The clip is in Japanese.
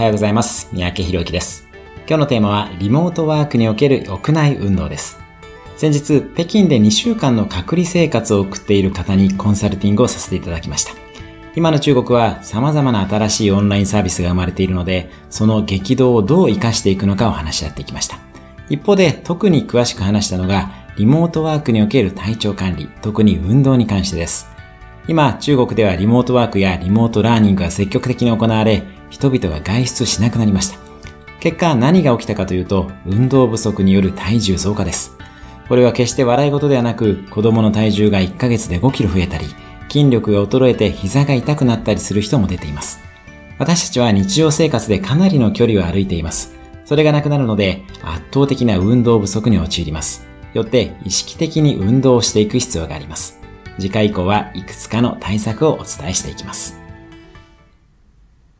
はようございます。三宅博之です。今日のテーマは、リモートワークにおける屋内運動です。先日、北京で2週間の隔離生活を送っている方にコンサルティングをさせていただきました。今の中国は様々な新しいオンラインサービスが生まれているので、その激動をどう活かしていくのかを話し合っていきました。一方で、特に詳しく話したのが、リモートワークにおける体調管理、特に運動に関してです。今、中国ではリモートワークやリモートラーニングが積極的に行われ、人々が外出しなくなりました。結果、何が起きたかというと、運動不足による体重増加です。これは決して笑い事ではなく、子供の体重が1ヶ月で5キロ増えたり、筋力が衰えて膝が痛くなったりする人も出ています。私たちは日常生活でかなりの距離を歩いています。それがなくなるので、圧倒的な運動不足に陥ります。よって、意識的に運動をしていく必要があります。次回以降はいくつかの対策をお伝えしていきます。